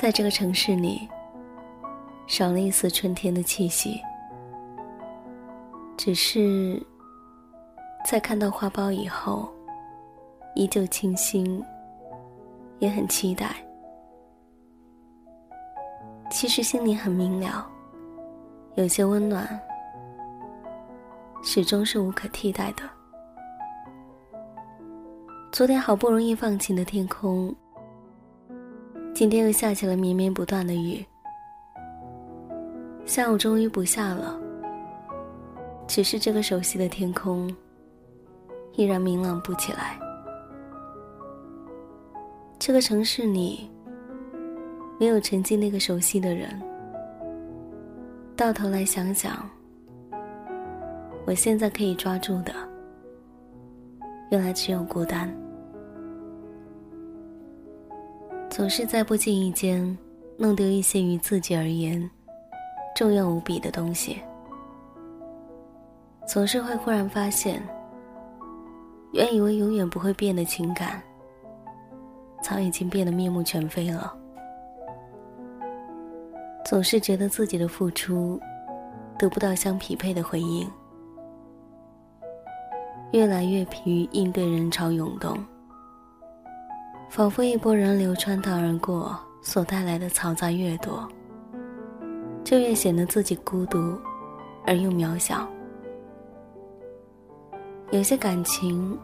在这个城市里，少了一丝春天的气息。只是，在看到花苞以后，依旧清新，也很期待。其实心里很明了，有些温暖，始终是无可替代的。昨天好不容易放晴的天空，今天又下起了绵绵不断的雨。下午终于不下了。只是这个熟悉的天空，依然明朗不起来。这个城市里，没有曾经那个熟悉的人。到头来想想，我现在可以抓住的，原来只有孤单。总是在不经意间，弄丢一些于自己而言重要无比的东西。总是会忽然发现，原以为永远不会变的情感，早已经变得面目全非了。总是觉得自己的付出得不到相匹配的回应，越来越疲于应对人潮涌动，仿佛一波人流穿堂而过，所带来的嘈杂越多，就越显得自己孤独而又渺小。有些感情，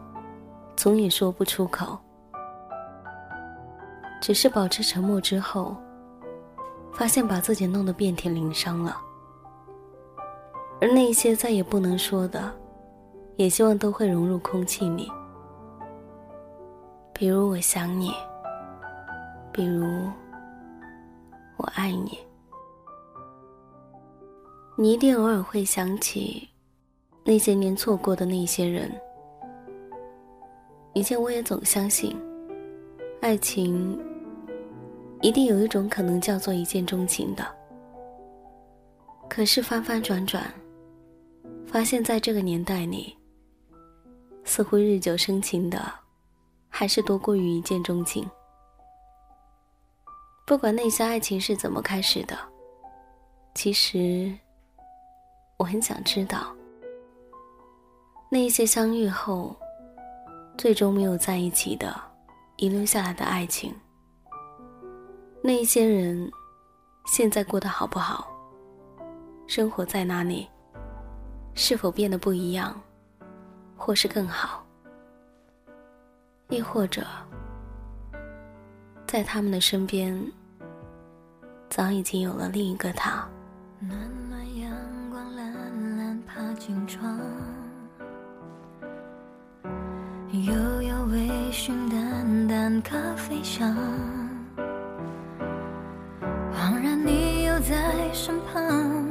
总也说不出口，只是保持沉默之后，发现把自己弄得遍体鳞伤了。而那些再也不能说的，也希望都会融入空气里。比如我想你，比如我爱你，你一定偶尔会想起。那些年错过的那些人，以前我也总相信，爱情一定有一种可能叫做一见钟情的。可是翻翻转转，发现在这个年代里，似乎日久生情的，还是多过于一见钟情。不管那些爱情是怎么开始的，其实我很想知道。那一些相遇后，最终没有在一起的，遗留下来的爱情。那一些人，现在过得好不好？生活在哪里？是否变得不一样，或是更好？亦或者，在他们的身边，早已经有了另一个他。暖暖阳光，懒懒爬进窗。悠悠微醺，淡淡咖啡香。恍然你又在身旁，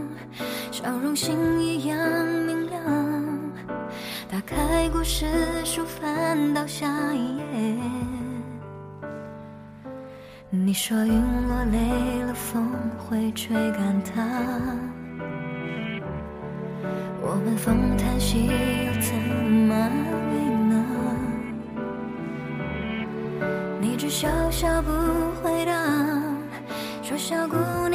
笑容星一样明。打开故事书，翻到下一页。你说云落累了，风会吹干它。我们风叹息，又怎么呢？你？只笑笑不回答，说小姑娘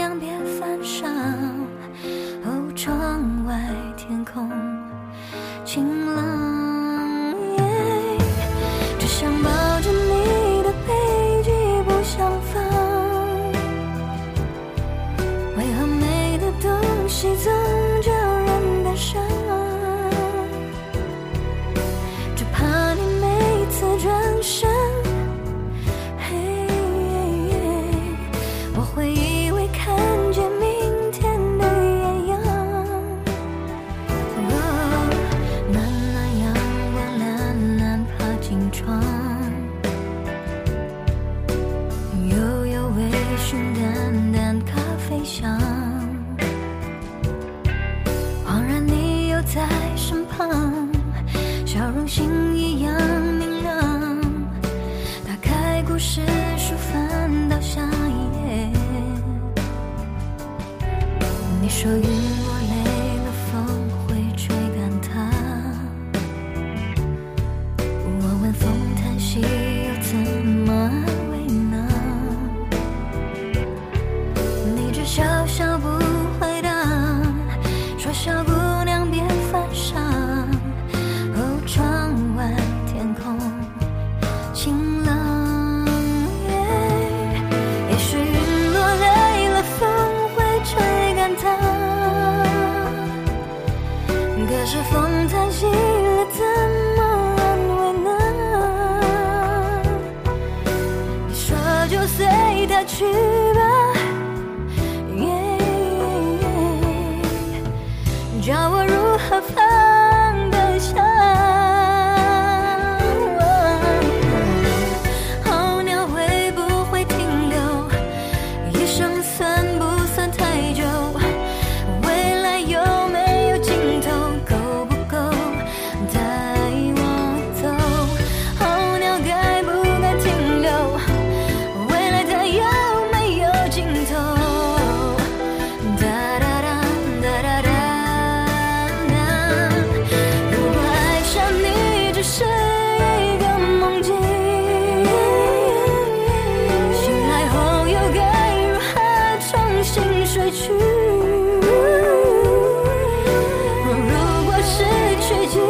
head 你说雨落累了风会吹干她我问风叹息怎么安慰呢你只想去吧，耶，叫我如何分我如果失去记忆。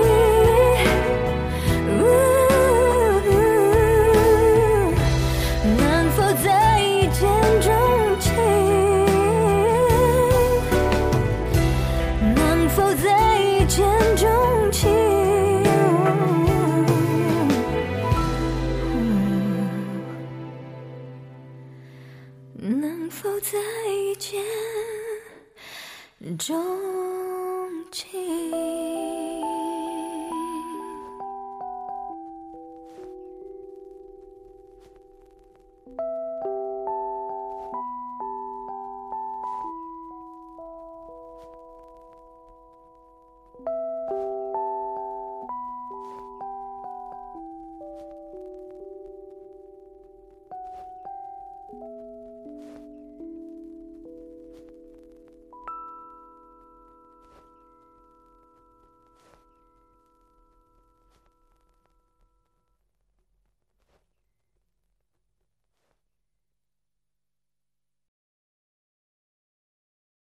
钟情？